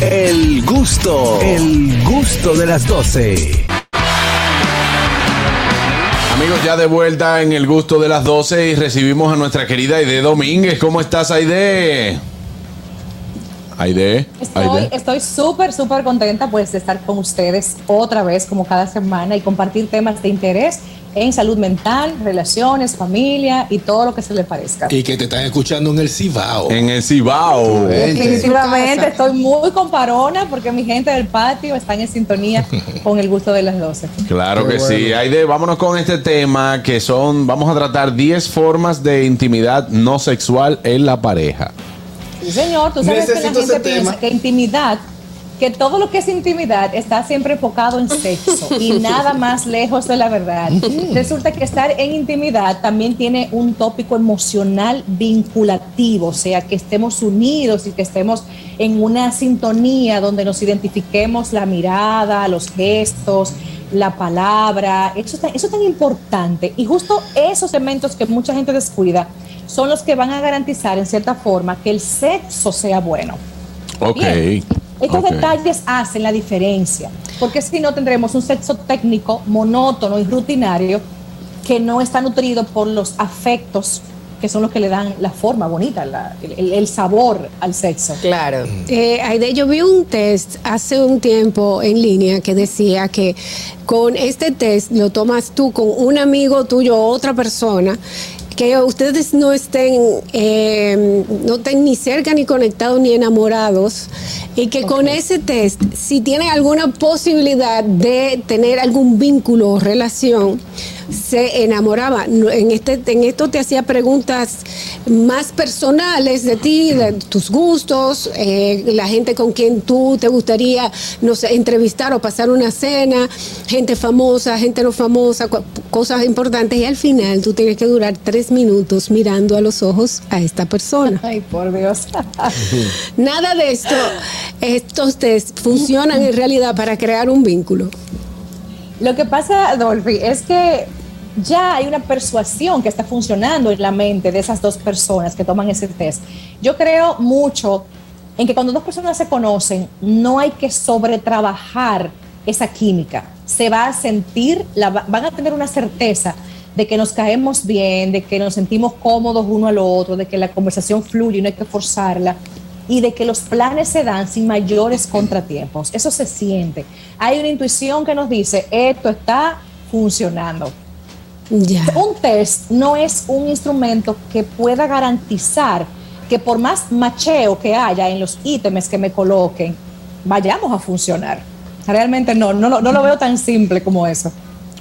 El gusto, el gusto de las 12. Amigos, ya de vuelta en el gusto de las 12 y recibimos a nuestra querida Aide Domínguez. ¿Cómo estás, Aide? Aide. Estoy súper, súper contenta pues de estar con ustedes otra vez como cada semana y compartir temas de interés en salud mental, relaciones, familia y todo lo que se le parezca. Y que te están escuchando en el Cibao. En el Cibao. Definitivamente estoy muy comparona porque mi gente del patio están en sintonía con el gusto de las 12. Claro que sí. Aide, vámonos con este tema que son, vamos a tratar 10 formas de intimidad no sexual en la pareja. Sí, señor, tú sabes Necesito que la gente piensa tema. que intimidad, que todo lo que es intimidad está siempre enfocado en sexo y nada más lejos de la verdad. Resulta que estar en intimidad también tiene un tópico emocional vinculativo, o sea, que estemos unidos y que estemos en una sintonía donde nos identifiquemos la mirada, los gestos, la palabra, eso, es tan- eso es tan importante. Y justo esos elementos que mucha gente descuida son los que van a garantizar en cierta forma que el sexo sea bueno. Ok. Bien. Estos detalles hacen la diferencia, porque si no tendremos un sexo técnico, monótono y rutinario que no está nutrido por los afectos que son los que le dan la forma bonita, la- el, el sabor al sexo. Claro. Eh, Aide, yo vi un test hace un tiempo en línea que decía que con este test lo tomas tú con un amigo tuyo o otra persona que ustedes no estén eh, no estén ni cerca ni conectados ni enamorados y que con ese test si tienen alguna posibilidad de tener algún vínculo o relación se enamoraba. En, este, en esto te hacía preguntas más personales de ti, de tus gustos, eh, la gente con quien tú te gustaría, no sé, entrevistar o pasar una cena, gente famosa, gente no famosa, cosas importantes. Y al final tú tienes que durar tres minutos mirando a los ojos a esta persona. Ay, por Dios. Nada de esto, estos test funcionan en realidad para crear un vínculo. Lo que pasa, Adolfi, es que ya hay una persuasión que está funcionando en la mente de esas dos personas que toman ese test. Yo creo mucho en que cuando dos personas se conocen, no hay que sobretrabajar esa química. Se va a sentir, la, va- van a tener una certeza de que nos caemos bien, de que nos sentimos cómodos uno al otro, de que la conversación fluye y no hay que forzarla y de que los planes se dan sin mayores contratiempos. Eso se siente. Hay una intuición que nos dice, esto está funcionando. Un test no es un instrumento que pueda garantizar que por más macheo que haya en los ítems que me coloquen, vayamos a funcionar. Realmente no, no lo veo tan simple como eso.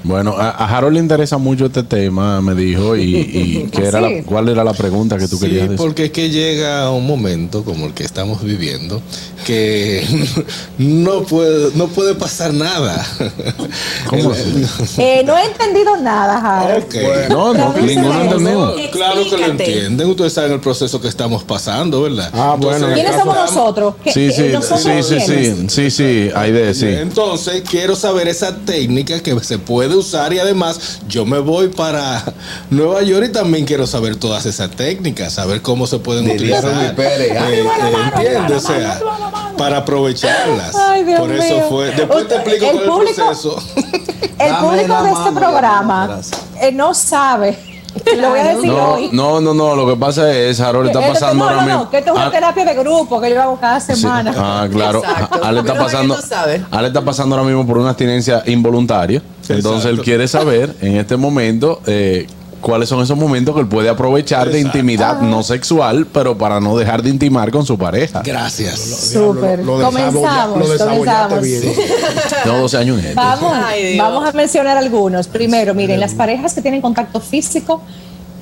Bueno, a, a Harold le interesa mucho este tema, me dijo, y, y ¿qué era la- ¿cuál era la pregunta que tú Sí, querías decir? porque es que llega un momento como el que estamos viviendo que no puede, no puede pasar nada. ¿Cómo El- Eh, no he entendido nada, Harold. No, no, ninguno. No, claro que lo entienden. Ustedes saben el proceso que estamos pasando, ¿verdad? Ah, bueno. ¿Quiénes somos nosotros? ¿Qué- Sí, sí, sí, sí, sí, sí, sí, Aide, sí. Entonces, quiero saber esa técnica que se puede usar y además yo me voy para Nueva York y también quiero saber todas esas técnicas, saber cómo se pueden utilizar. Pérez, Eh, eh, para aprovecharlas. Ay, Dios Por eso mío. fue. Después te explico El cuál es el público- proceso. El Dame público de este mano, programa eh, no sabe. Lo voy a decir No, hoy. no, no, no, lo que pasa es, Harold está pasando no, ahora no, mismo. no, que esto es una Ah, terapia de grupo que yo hago cada sí. semana. Ah, claro. Ale está pasando. Ale está pasando ahora mismo por una abstinencia involuntaria. Entonces él quiere saber en este momento eh, cuáles son esos momentos que él puede aprovechar de intimidad no sexual, pero para no dejar de intimar con su pareja. Gracias. Súper. Comenzamos, comenzamos. bien. Tengo 12 años en esto. Vamos, Ay, vamos a mencionar algunos. Primero, miren, las parejas que tienen contacto físico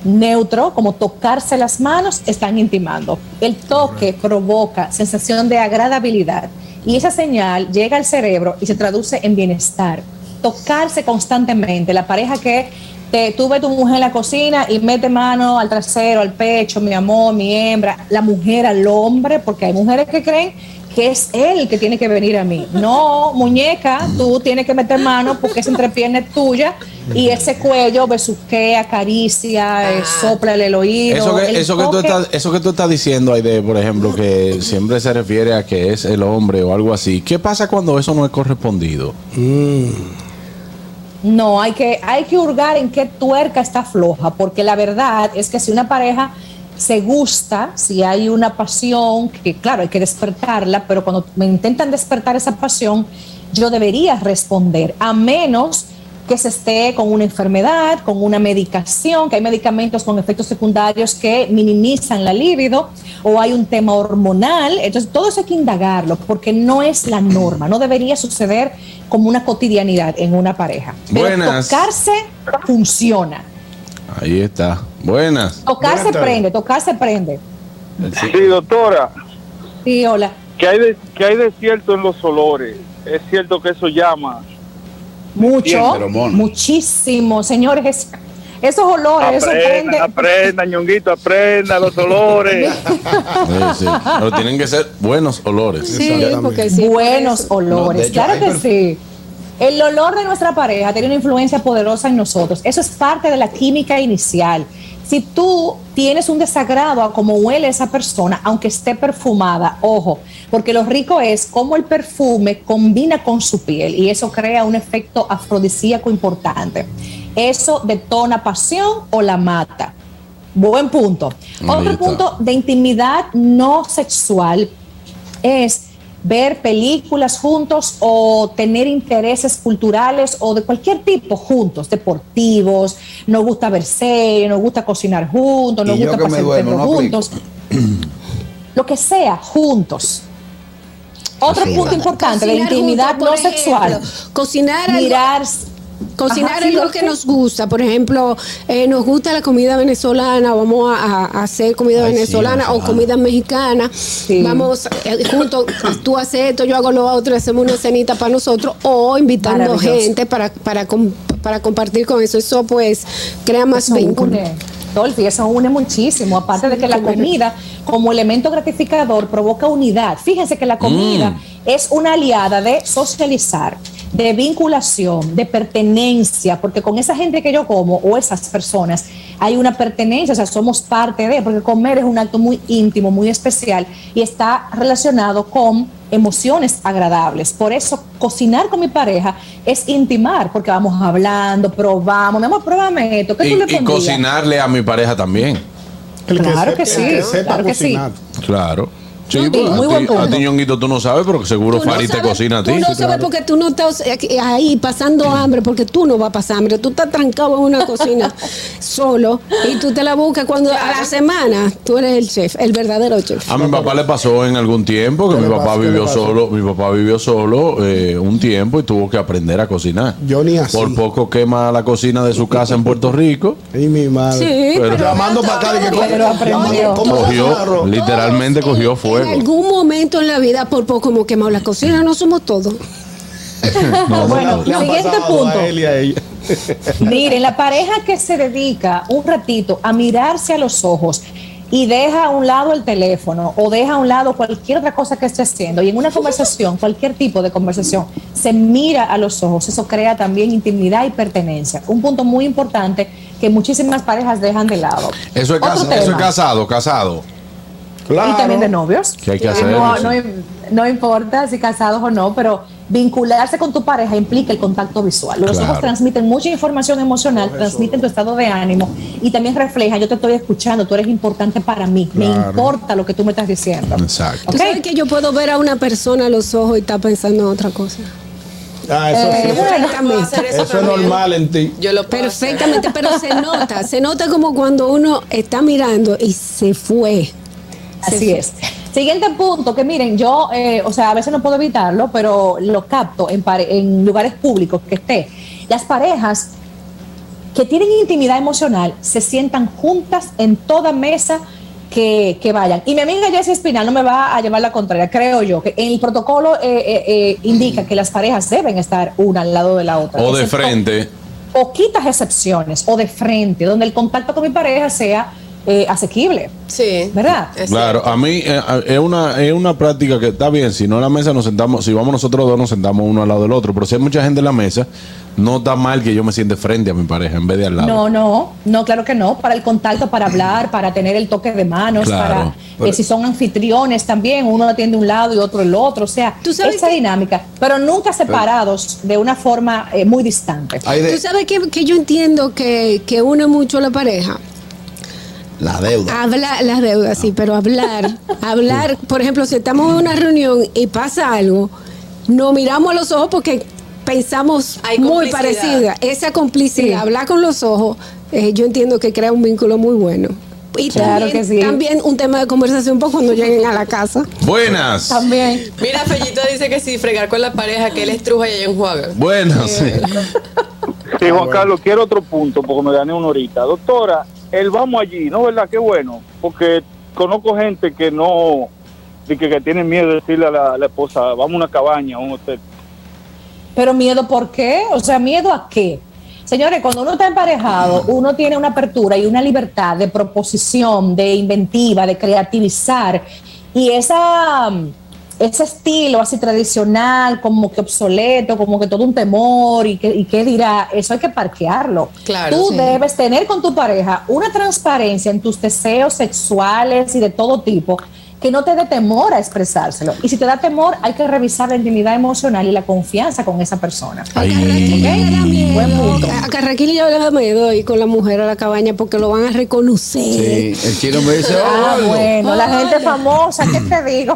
neutro, como tocarse las manos, están intimando. El toque provoca sensación de agradabilidad y esa señal llega al cerebro y se traduce en bienestar. Tocarse constantemente. La pareja que te, tú ves tu mujer en la cocina y mete mano al trasero, al pecho, mi amor, mi hembra, la mujer al hombre, porque hay mujeres que creen que es él que tiene que venir a mí. No, muñeca, tú tienes que meter mano porque esa entrepierna es tuya y ese cuello besuquea, acaricia, eh, sopla el oído. Eso que, el eso, que tú estás, eso que tú estás diciendo, Aide, por ejemplo, que siempre se refiere a que es el hombre o algo así. ¿Qué pasa cuando eso no es correspondido? No, hay que, hay que hurgar en qué tuerca está floja, porque la verdad es que si una pareja se gusta, si hay una pasión, que claro, hay que despertarla, pero cuando me intentan despertar esa pasión, yo debería responder, a menos que se esté con una enfermedad, con una medicación, que hay medicamentos con efectos secundarios que minimizan la libido, o hay un tema hormonal. Entonces, todo eso hay que indagarlo, porque no es la norma, no debería suceder como una cotidianidad en una pareja. Pero Buenas. tocarse funciona. Ahí está. Buenas. Tocarse Buenas prende, tocarse prende. Sí, doctora, Sí, hola. ¿qué hay, de, ¿qué hay de cierto en los olores? Es cierto que eso llama. Mucho, muchísimo, señores. es- esos olores, eso prende. Aprendan, aprendan, ñonguito, aprendan los olores. Sí, sí. Pero tienen que ser buenos olores. Sí, porque sí. buenos olores. No, de hecho, claro que sí. El olor de nuestra pareja tiene una influencia poderosa en nosotros. Eso es parte de la química inicial. Si tú tienes un desagrado a cómo huele esa persona, aunque esté perfumada, ojo, porque lo rico es cómo el perfume combina con su piel y eso crea un efecto afrodisíaco importante. Eso detona pasión o la mata. Buen punto. Otro punto de intimidad no sexual es ver películas juntos o tener intereses culturales o de cualquier tipo juntos, deportivos, nos gusta ver series, nos gusta cocinar juntos, nos gusta pasar duermo, tiempo no aplico. juntos. Lo que sea, juntos. Otro Así punto importante de Cocinar intimidad juntos, no ejemplo, sexual. Cocinar algo. Cocinar Ajá, sí, algo lo que nos gusta. Por ejemplo, eh, nos gusta la comida venezolana, vamos a, a hacer comida Ay, sí, venezolana o comida mexicana. Vamos eh, juntos, tú haces esto, yo hago lo otro, hacemos una cenita para nosotros o invitando gente para, para, com- para compartir con eso. Eso pues crea más Eso vínculo. une, Dolphy, eso une muchísimo. Aparte de que la comida, como elemento gratificador, provoca unidad. Fíjense que la comida es una aliada de socializar, de vinculación, de pertenencia, porque con esa gente que yo como o esas personas hay una pertenencia, o sea, somos parte de, porque comer es un acto muy íntimo, muy especial y está relacionado con emociones agradables. Por eso cocinar con mi pareja es intimar, porque vamos hablando, probamos, mi amor, pruébame esto, ¿qué Y, tú le y cocinarle a mi pareja también. El Claro que el sí, sepa claro que sí. cocinar. Claro. Sí, Sí, pues, muy a, buen ti, punto. a ti, Ñonguito, tú no sabes, pero seguro Tú no Fari te sabes- cocina a ti. Tú no sabes porque tú no estás aquí- ahí pasando hambre, porque tú no vas a pasar hambre. Tú estás trancado en una cocina solo y tú te la buscas cuando a la semana tú eres el chef, el verdadero chef. A mi papá le pasó en algún tiempo que ¿Qué mi papá vivió solo, mi papá vivió solo eh, un tiempo y tuvo que aprender a cocinar. Yo ni así. Por poco quema la cocina de su casa en Puerto Rico. Y mi madre. Sí, Pero- pero Llamando para acá. dije, ¿cómo- Pero aprendió. ¿cómo se hace un Cogió, literalmente cogió fuego. En algún momento en la vida, por poco como quemado la cocina, no somos todos. bueno, Le han siguiente punto. A él y a ella. Miren, la pareja que se dedica un ratito a mirarse a los ojos y deja a un lado el teléfono o deja a un lado cualquier otra cosa que esté haciendo y en una conversación, cualquier tipo de conversación, se mira a los ojos, eso crea también intimidad y pertenencia. Un punto muy importante que muchísimas parejas dejan de lado. Eso es, eso es tema. casado, Y también de novios. Que hay que Eh, hacerlo, No, sí. no, no importa si casados o no, pero vincularse con tu pareja implica el contacto visual. Los Claro. ojos transmiten mucha información emocional, transmiten tu estado de ánimo y también reflejan, yo te estoy escuchando, tú eres importante para mí, me importa lo que tú me estás diciendo. Exacto. Tú Ok. sabes que yo puedo ver a una persona a los ojos y está pensando en otra cosa. Ah, eso, Eh, sí. bueno. eso es normal en ti. Yo lo hacer. Perfectamente, pero se nota, se nota como cuando uno está mirando y se fue. Así es. Siguiente punto, que miren, yo, eh, o sea, a veces no puedo evitarlo, pero lo capto en, en lugares públicos que esté. Las parejas que tienen intimidad emocional se sientan juntas en toda mesa que, que vayan. Y mi amiga Jessie Espinal no me va a llevar la contraria, creo yo, que en el protocolo eh, eh, eh, indica que las parejas deben estar una al lado de la otra. O de frente. poquitas excepciones o de frente, donde el contacto con mi pareja sea eh, asequible, Sí. ¿verdad? Es Claro, cierto. a mí eh, es una, es una práctica que está bien. Si no en la mesa nos sentamos, si vamos nosotros dos, nos sentamos uno al lado del otro. Pero si hay mucha gente en la mesa, no está mal que yo me siente frente a mi pareja en vez de al lado. No, no, no, claro que no. Para el contacto, para hablar, para tener el toque de manos, Claro. para eh, si son anfitriones también, uno atiende un lado y otro el otro. O sea, Tú sabes esa que- dinámica, pero nunca separados de una forma eh, muy distante. De Tú sabes que, que yo entiendo que, que une mucho a la pareja. La deuda. Hablar, las deudas, sí, pero hablar, hablar, por ejemplo, si estamos en una reunión y pasa algo, nos miramos a los ojos porque pensamos Hay muy parecida. Esa complicidad, hablar con los ojos, eh, yo entiendo que crea un vínculo muy bueno. Y Claro también, que sí. también un tema de conversación para cuando lleguen a la casa. Buenas. También. Mira, Fellito dice que sí, fregar con la pareja, que él estruja y ella enjuaga. Buenas. sí. Sí, Juan Carlos, quiero otro punto porque me gané una horita. Doctora, el vamos allí, ¿no verdad? Qué bueno, porque conozco gente que no, que, que tienen miedo de decirle a la, la esposa, vamos a una cabaña, a un hotel. Pero miedo, ¿por qué? O sea, ¿miedo a qué? Señores, cuando uno está emparejado, uno tiene una apertura y una libertad de proposición, de inventiva, de creativizar. Y esa, ese estilo así tradicional, como que obsoleto, como que todo un temor y que, y qué dirá, eso hay que parquearlo. Claro, Tú sí. debes tener con tu pareja una transparencia en tus deseos sexuales y de todo tipo que no te dé temor a expresárselo. Y si te da temor, hay que revisar la intimidad emocional y la confianza con esa persona. A Ay. Carraquillo le da miedo. Buen punto. A Carraquillo le da miedo ir con la mujer a la cabaña porque lo van a reconocer. Sí, el chino me dice, Ah, oh, bueno, la gente famosa, ¿qué te digo?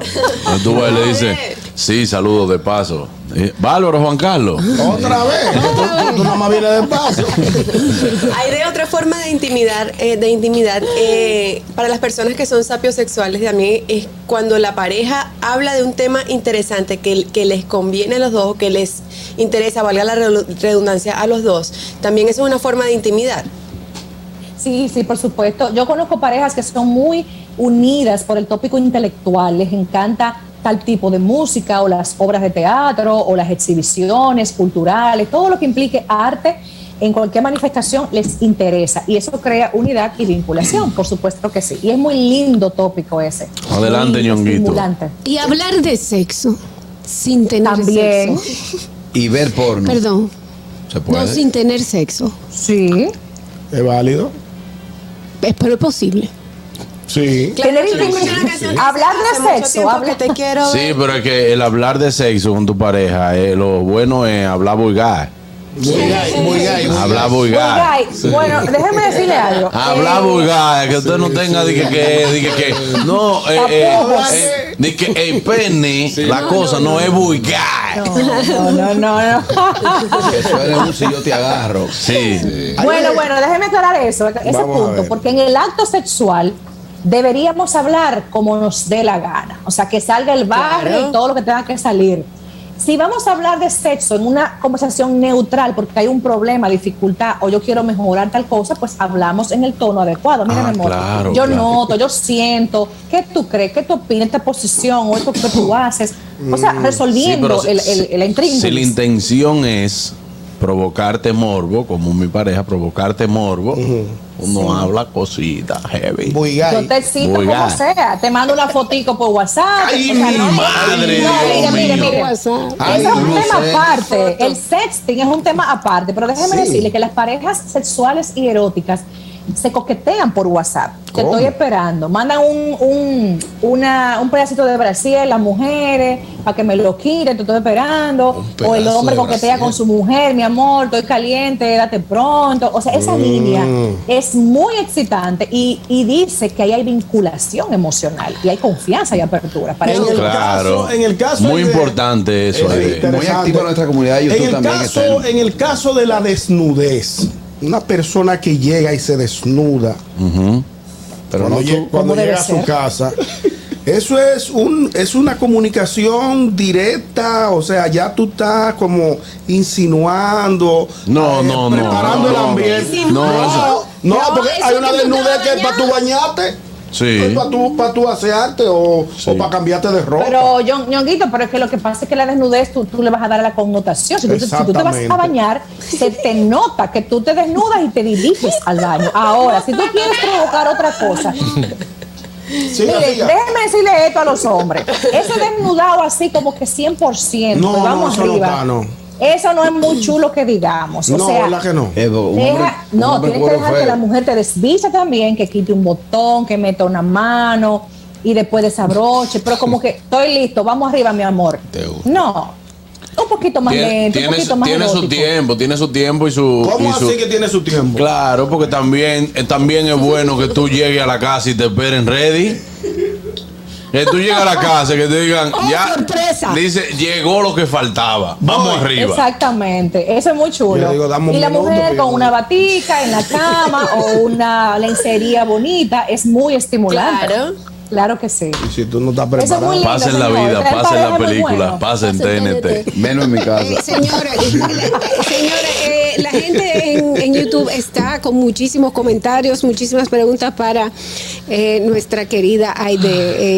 Tú le dices, sí, saludos de paso. Eh, Bárbaro, Juan Carlos. Otra vez. Más vienes de paso. Hay de otra forma de intimidad, eh, de intimidad eh, para las personas que son sapiosexuales también es cuando la pareja habla de un tema interesante que, que les conviene a los dos, o que les interesa, valga la redundancia, a los dos. También eso es una forma de intimidad. Sí, sí, por supuesto. Yo conozco parejas que son muy unidas por el tópico intelectual, les encanta tal tipo de música o las obras de teatro o las exhibiciones culturales, todo lo que implique arte en cualquier manifestación les interesa y eso crea unidad y vinculación, por supuesto que sí. Y es muy lindo tópico ese. Adelante, Ñonguito. Y hablar de sexo sin tener También. sexo. y ver porno. Perdón. ¿Se puede? No sin tener sexo. Sí. Es válido. Es, pero es posible. Sí. Hablar de "Hace mucho sexo, habla- te quiero Sí, ver". pero es que el hablar de sexo con tu pareja, eh, lo bueno es hablar vulgar. Gay. vulgar. Oiga, Bueno, déjeme decirle algo. Hablar Eh, vulgar, que usted no tenga de que, que, de que, no, eh, eh, eh, de que el pene, la cosa no es vulgar. No, no, no, no. Que suene un si yo te agarro. Sí. Bueno, bueno, déjeme aclarar eso, ese Vamos punto, porque en el acto sexual deberíamos hablar como nos dé la gana, o sea, que salga el barrio Claro. y todo lo que tenga que salir. Si vamos a hablar de sexo en una conversación neutral, porque hay un problema, dificultad, o yo quiero mejorar tal cosa, pues hablamos en el tono adecuado. Mira, Ah, mi amor, claro, yo claro. noto, yo siento, ¿qué tú crees? ¿Qué tú opinas esta posición o esto que tú haces? O sea, Sí, resolviendo pero el, el, el intríngulis. Si la intención es provocarte morbo, como mi pareja, provocarte morbo, uno habla cositas heavy. Muy Yo te cito como sea, te mando una fotico por WhatsApp. Ay, o sea, mi no, madre, no, Dios mire, mire, mire. Ay, Eso es un tema sé. aparte. El sexting es un tema aparte, pero déjeme Sí. decirle que las parejas sexuales y eróticas se coquetean por WhatsApp. Te estoy esperando. Mandan un, un, una- un pedacito de Brasil las mujeres para que me lo quiten, te estoy esperando. O el hombre coquetea con su mujer, mi amor, estoy caliente, date pronto. O sea, esa Mm. línea es muy excitante y, y dice que ahí hay vinculación emocional y hay confianza y apertura. Para En eso el Claro. caso- en el caso Muy de- importante eso. Es. Muy activa nuestra comunidad de YouTube en el también Caso, está en- En el caso de la desnudez, una persona que llega y se desnuda, pero no cuando, tú- lle- cuando ¿Cómo llega a su casa, eso es un es una comunicación directa, o sea, ya tú estás como insinuando, No, no, no, preparando no, el no. ambiente. No, no, No, porque hay una tú desnudez que es para tu bañarte. Sí. para tú, pa' tú asearte o, Sí. o para cambiarte de ropa. Pero, Ñon- Ñonguito, pero es que lo que pasa es que la desnudez tú, tú le vas a dar la connotación. Si tú, te- si tú te vas a bañar, se te nota que tú te desnudas y te diriges al baño. Ahora, si tú quieres provocar otra cosa, Mire, déjeme decirle esto a los hombres. Ese desnudado así como que 100%, No, vamos no, eso no arriba. no. Eso no es muy chulo que digamos. O No, sea, ¿verdad que no? Eh, un hombre- un no, tienes que dejar que la mujer te desvista también, que quite un botón, que meta una mano y después desabroche. Pero como que estoy listo, vamos arriba, mi amor. Te gusta. No, un poquito más Tiene, lento, un tiene, poquito más tiene su tiempo, tiene su tiempo y su. ¿Cómo y su- así que tiene su tiempo? Claro, porque también, eh, también es bueno que tú llegues a la casa y te esperen ready. Que tú llegues a la casa y que te digan, ¡Oh, ya, sorpresa! dice, llegó lo que faltaba. Vamos Voy. arriba. Exactamente, eso es muy chulo. Yo digo, dame un y la minuto, mujer con una batica en la cama o una lencería bonita es muy estimulante. Claro. Claro que sí. Y si tú no estás Eso es preparado. muy lindo, Pasen la señor. vida, Traer pasen pareja la película, bueno. pasen Pasen TNT. TNT. Menos en mi casa. Eh, señora, eh, señora, eh, la gente en, en YouTube está con muchísimos comentarios, muchísimas preguntas para eh, nuestra querida Aide.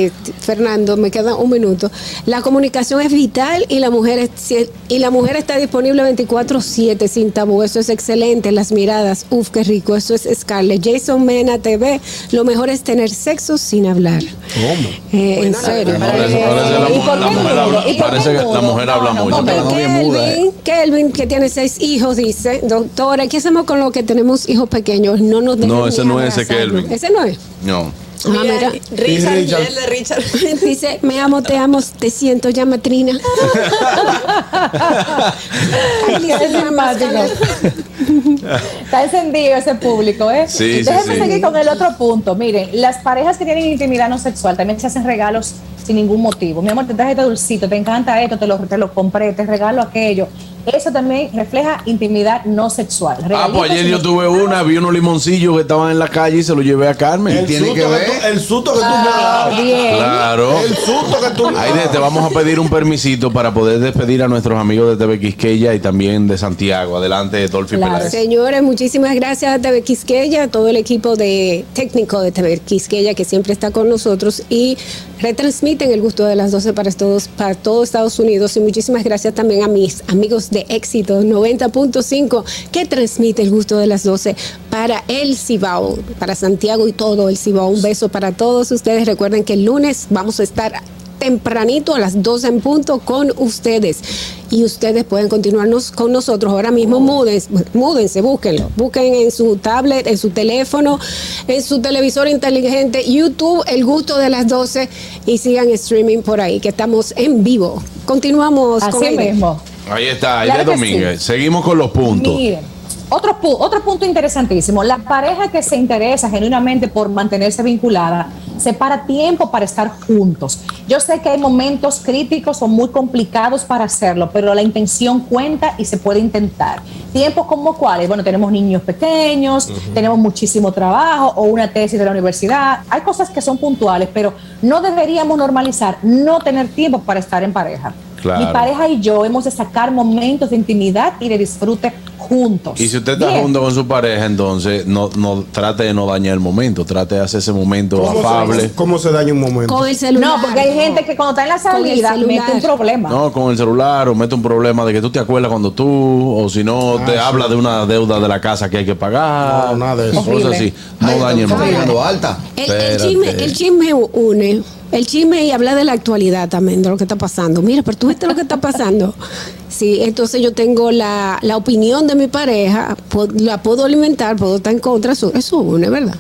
Eh, Fernando, me queda un minuto. La comunicación es vital y la mujer es- y la mujer está disponible 24/7 sin tabú. Eso es excelente. Las miradas, uf, qué rico. Eso es Scarlett. Jason Mena TV. Lo mejor es tener sexo sin hablar. Eh, en serio. Parece, parece la, ¿Y mu- por la qué mujer mudo? habla, ¿Y por parece qué que la mujer No, habla no, mucho. Kelvin, ¿eh? Kelvin, que tiene seis hijos, dice, doctora, ¿qué hacemos con los que tenemos hijos pequeños? No nos No, ese no es ese. Kelvin. Ese no es. No. Ah, Mira. Richard, Richard. el de Richard. Dice, me amo, te amo, te siento ya, matrina. Ay, Es. Está encendido ese público, ¿eh? Sí, sí, Déjenme sí. seguir con el otro punto. Miren, las parejas que tienen intimidad no sexual también se hacen regalos sin ningún motivo. Mi amor, te traje este dulcito, te encanta esto, te lo, te lo compré, te regalo aquello. Eso también refleja intimidad no sexual. Ah, pues ayer yo tuve una, vi unos limoncillos que estaban en la calle y se los llevé a Carmen. El tiene susto que que ver. tú- el susto que tú Ah, me das. bien. Claro. El susto que tú Aide, te vamos a pedir un permisito para poder despedir a nuestros amigos de TV Quisqueya y también de Santiago. Adelante, Dolphy Claro. Peláez. Señores, muchísimas gracias a TV Quisqueya, a todo el equipo de técnico de TV Quisqueya que siempre está con nosotros y retransmiten el gusto de las 12 para todos, para todo Estados Unidos. Y muchísimas gracias también a mis amigos de Éxito 90.5 que transmite el gusto de las 12 para el Cibao, para Santiago y todo el Cibao. Un beso para todos ustedes. Recuerden que el lunes vamos a estar tempranito a las 12 en punto con ustedes. Y ustedes pueden continuarnos con nosotros. Ahora mismo múdense, múdense, búsquenlo. Busquen en su tablet, en su teléfono, en su televisor inteligente, YouTube, el gusto de las 12 y sigan streaming por ahí, que estamos en vivo. Continuamos con Así Aide. mismo. Ahí está, Aide Claro Domínguez. Seguimos con los puntos. Miren, otro, pu- otro punto interesantísimo. La pareja que se interesa genuinamente por mantenerse vinculada separa tiempo para estar juntos. Yo sé que hay momentos críticos o muy complicados para hacerlo, pero la intención cuenta y se puede intentar. Tiempos como cuáles? Bueno, tenemos niños pequeños, tenemos muchísimo trabajo o una tesis de la universidad. Hay cosas que son puntuales, pero no deberíamos normalizar no tener tiempo para estar en pareja. Claro. Mi pareja y yo hemos de sacar momentos de intimidad y de disfrute juntos. Y si usted está Bien. junto con su pareja, entonces no, no trate de no dañar el momento, trate de hacer ese momento ¿Cómo afable. se, ¿Cómo se daña un momento? Con el celular. No, porque hay gente que cuando está en la Con el salida celular. mete un problema. No, con el celular o mete un problema de que tú te acuerdas cuando tú, o si no, te sí. habla de una deuda de la casa que hay que pagar. No, nada de eso. Cosas Horrible. así. No dañe el momento. alta. El, el chisme, el chisme une. El chisme y habla de la actualidad también, de lo que está pasando. Mira, pero tú viste lo que está pasando. Sí, entonces yo tengo la, la opinión de mi pareja, la puedo alimentar, puedo estar en contra, eso, eso une, ¿verdad?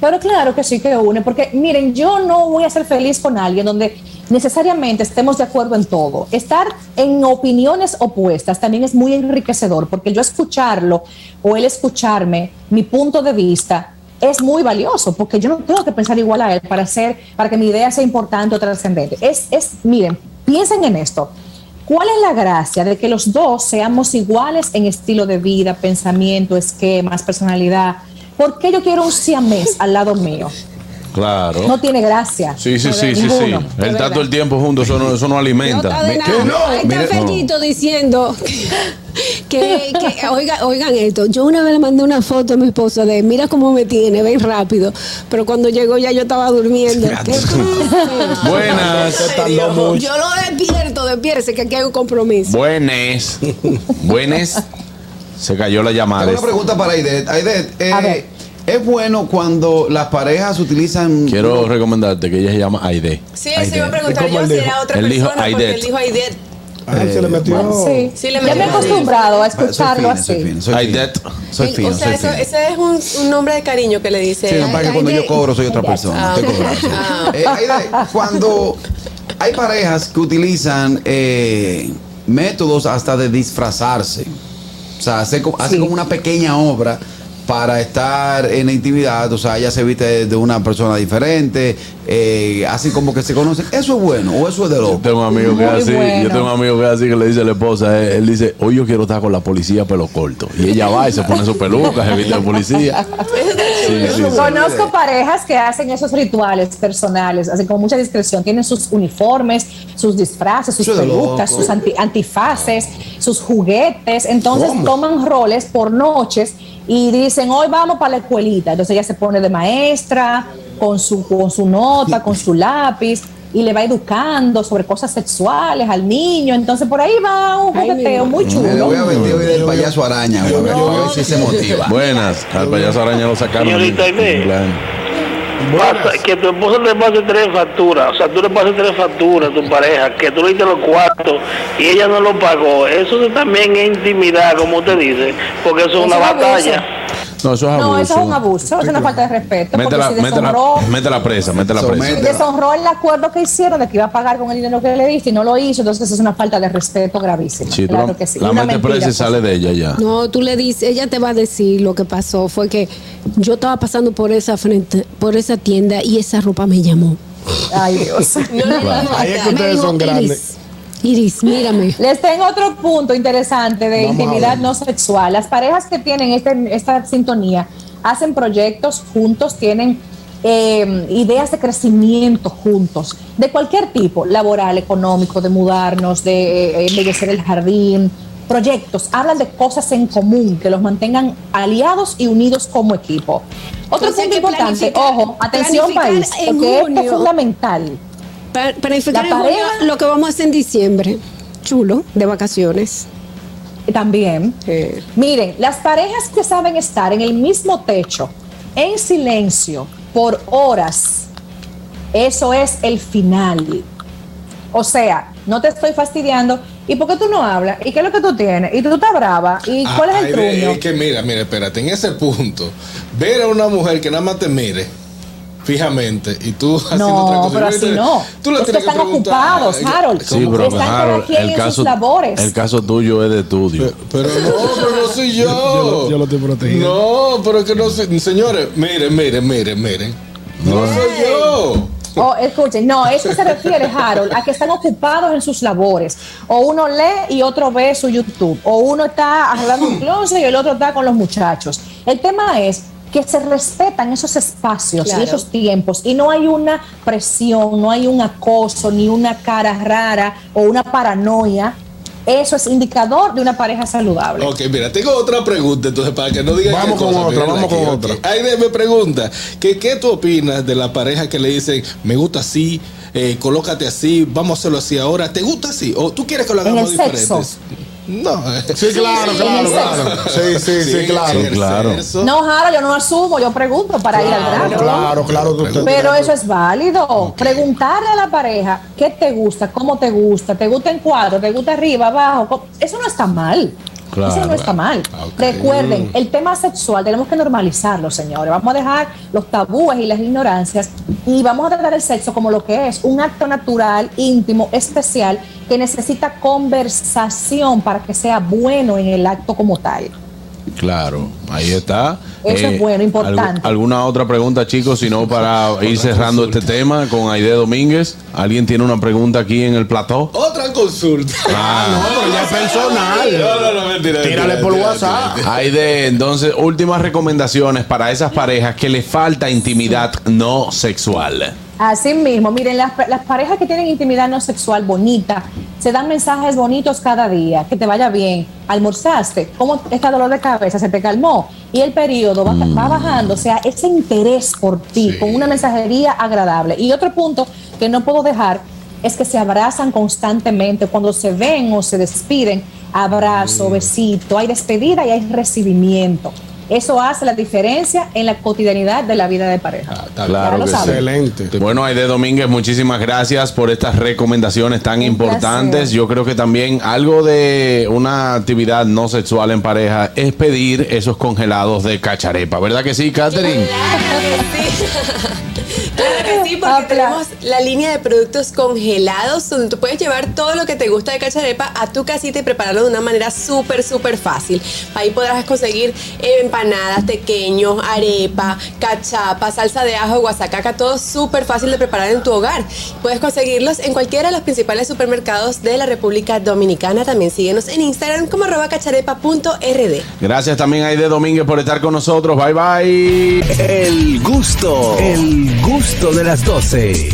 Pero claro que sí que une, porque miren, yo no voy a ser feliz con alguien donde necesariamente estemos de acuerdo en todo. Estar en opiniones opuestas también es muy enriquecedor, porque yo escucharlo o él escucharme, mi punto de vista, es muy valioso, porque yo no tengo que pensar igual a él para hacer, para que mi idea sea importante o trascendente. Es, es, miren, piensen en esto. ¿Cuál es la gracia de que los dos seamos iguales en estilo de vida, pensamiento, esquemas, personalidad? ¿Por qué yo quiero un siamés al lado mío? Claro. No tiene gracia. Sí, sí, sí, sí, sí. El todo el tiempo juntos, eso no, eso no No alimenta. está de Mi- nada. ¿Qué? Ahí está no. Diciendo Que, que- oiga, oigan esto, yo una vez le mandé una foto a mi esposa de mira cómo me tiene, ven rápido, pero cuando llegó ya yo estaba durmiendo. Buenas. Se. Yo lo despierto, despiértese que aquí hay un compromiso. Buenas. Buenas. Se cayó la llamada. Tengo una pregunta para Aidet. Aidet, eh, A ver. ¿es bueno cuando las parejas utilizan... Quiero recomendarte que ella se llama Aide. Sí, eso iba a preguntar ¿Y cómo yo si era otra Él dijo persona porque él dijo Aidet. Ah, se le metió. Sí, Sí, le ya me he acostumbrado a Soy escucharlo fino, soy así. fino, soy fino. Soy fino, o sea, soy eso- fino. ese es un, un nombre de cariño que le dice. Sí, lo que cuando yo cobro soy otra persona. Ah. Ah. Eh, Aide, cuando hay parejas que utilizan eh, métodos hasta de disfrazarse, o sea, hace, co- hace Sí. como una pequeña obra para estar en la intimidad, o sea, ella se viste de, una persona diferente, eh, así como que se conocen. ¿Eso es bueno o eso es de Yo loco? tengo un amigo que es Muy así. bueno. Yo tengo un amigo que es así que le dice a la esposa. Él, él dice: Hoy yo quiero estar con la policía pelo corto. Y ella va y se pone su peluca, se viste de policía. Sí, sí, sí. Conozco parejas que hacen esos rituales personales, hacen con mucha discreción. Tienen sus uniformes, sus disfraces, sus pelucas, sus anti- antifaces, sus juguetes. Entonces ¿Cómo? toman roles por noches y dicen, hoy vamos para la escuelita. Entonces ella se pone de maestra con su, con su nota, con su lápiz. Y le va educando sobre cosas sexuales al niño. Entonces por ahí va un jugueteo muy Me chulo. voy a vestir hoy del payaso araña, a ver, a ver si se motiva. Buenas. Al payaso araña lo sacaron. Señorita Pasa, que tu esposa te pase tres facturas, o sea, tú le pases tres facturas a tu pareja, que tú le diste los cuartos y ella no lo pagó. Eso también es intimidad, como usted dice, porque eso es una abuso. No, eso es abuso. No, eso es un abuso, es una falta de respeto. Métela, si deshonró, métela presa, métela presa. si deshonró el acuerdo que hicieron de que iba a pagar con el dinero que le diste y no lo hizo, entonces es una falta de respeto gravísima. Sí, tú claro la, que sí. la mentira, presa y pues. sale de ella ya. No, tú le dices, ella te va a decir lo que pasó fue que yo estaba pasando por esa frente, por esa tienda y esa ropa me llamó. Ay, Dios. No le digas Ahí es que ustedes son grandes. Iris, mírame. Les tengo otro punto interesante de Vamos intimidad no sexual. Las parejas que tienen este- esta sintonía hacen proyectos juntos, tienen eh, ideas de crecimiento juntos, de cualquier tipo, laboral, económico, de mudarnos, de eh, embellecer el jardín, proyectos, hablan de cosas en común que los mantengan aliados y unidos como equipo. Otro punto importante, ojo, atención país, porque esto es fundamental. Para, en lo que vamos a hacer en diciembre. Chulo, de vacaciones. También. Miren, las parejas que saben estar en el mismo techo, en silencio, por horas, eso es el final. O sea, no te estoy fastidiando. ¿Y por qué tú no hablas? ¿Y qué es lo que tú tienes? ¿Y tú estás brava? ¿Y Ah, cuál es el truño? Es que mira, mira, espérate, en ese punto, ver a una mujer que nada más te mire fijamente y tú haciendo otra No, cosa. pero así te- no. Tú que están ocupados, Harold. Sí, pero Están cada Harold, el en caso, sus labores. el caso tuyo es de estudio. Pero no, pero no soy yo. Yo lo- yo lo estoy protegiendo. No, pero es que no soy. Señores, miren, miren, miren, miren. No, soy yo. Oh, escuchen, no, es que se refiere, Harold, a que están ocupados en sus labores. O uno lee y otro ve su YouTube. O uno está arreglando un closet y el otro está con los muchachos. El tema es que se respetan esos espacios Claro. y esos tiempos y no hay una presión, no hay un acoso, ni una cara rara o una paranoia. Eso es indicador de una pareja saludable. Ok, mira, tengo otra pregunta, entonces para que no digan Vamos con cosa, otra, vamos aquí, con ok. otra. Aide me pregunta, que, ¿qué tú opinas de la pareja que le dicen, me gusta así, eh, colócate así, vamos a hacerlo así ahora, ¿te gusta así? ¿O tú quieres que lo hagamos sexo. No. Sí, claro, sí, claro, sí. claro. Sí, sí, sí, claro. Sí, claro. No, Harold, yo no asumo, yo pregunto para ir al grano. claro, claro que usted. Pero eso es válido. Preguntarle a la pareja qué te gusta, cómo te gusta, te gusta en cuadro, te gusta arriba, abajo. Eso no está mal. Claro. Eso no está mal. Ah. Recuerden, el tema sexual tenemos que normalizarlo, señores. Vamos a dejar los tabúes y las ignorancias y vamos a tratar el sexo como lo que es, un acto natural, íntimo, especial, que necesita conversación para que sea bueno en el acto como tal. Claro, ahí está. Eh, Eso es bueno, importante. ¿algu- ¿Alguna otra pregunta, chicos? Si no, para ir cerrando este tema con Aide Domínguez. ¿Alguien tiene una pregunta aquí en el plató? Otra consulta. Ah. No, pero ya es personal. No, no, no, mentira. Tírale por WhatsApp. Aide, entonces, últimas recomendaciones para esas parejas que le falta intimidad no sexual. Así mismo, miren, las, las parejas que tienen intimidad no sexual bonita se dan mensajes bonitos cada día, que te vaya bien, almorzaste, cómo está dolor de cabeza, se te calmó y el periodo va, va bajando, o sea, ese interés por ti con una mensajería agradable. Y otro punto que no puedo dejar es que se abrazan constantemente. Cuando se ven o se despiden, abrazo, besito, hay despedida y hay recibimiento. Eso hace la diferencia en la cotidianidad de la vida de pareja. Está Claro que sí. Excelente. Bueno, Aide Domínguez, muchísimas gracias por estas recomendaciones tan Un importantes. placer. Yo creo que también algo de una actividad no sexual en pareja es pedir esos congelados de cacharepa. ¿Verdad que sí, Catherine? Claro que sí. Porque Apla- tenemos la línea de productos congelados donde tú puedes llevar todo lo que te gusta de cacharepa a tu casita y prepararlo de una manera súper, súper fácil. Ahí podrás conseguir empanadas, pequeños, arepa, cachapa, salsa de ajo, guasacaca, todo súper fácil de preparar en tu hogar. Puedes conseguirlos en cualquiera de los principales supermercados de la República Dominicana. También síguenos en Instagram como arroba cacharepa.rd. Gracias también a Aide Domínguez por estar con nosotros. Bye bye. El gusto, el gusto de las 12.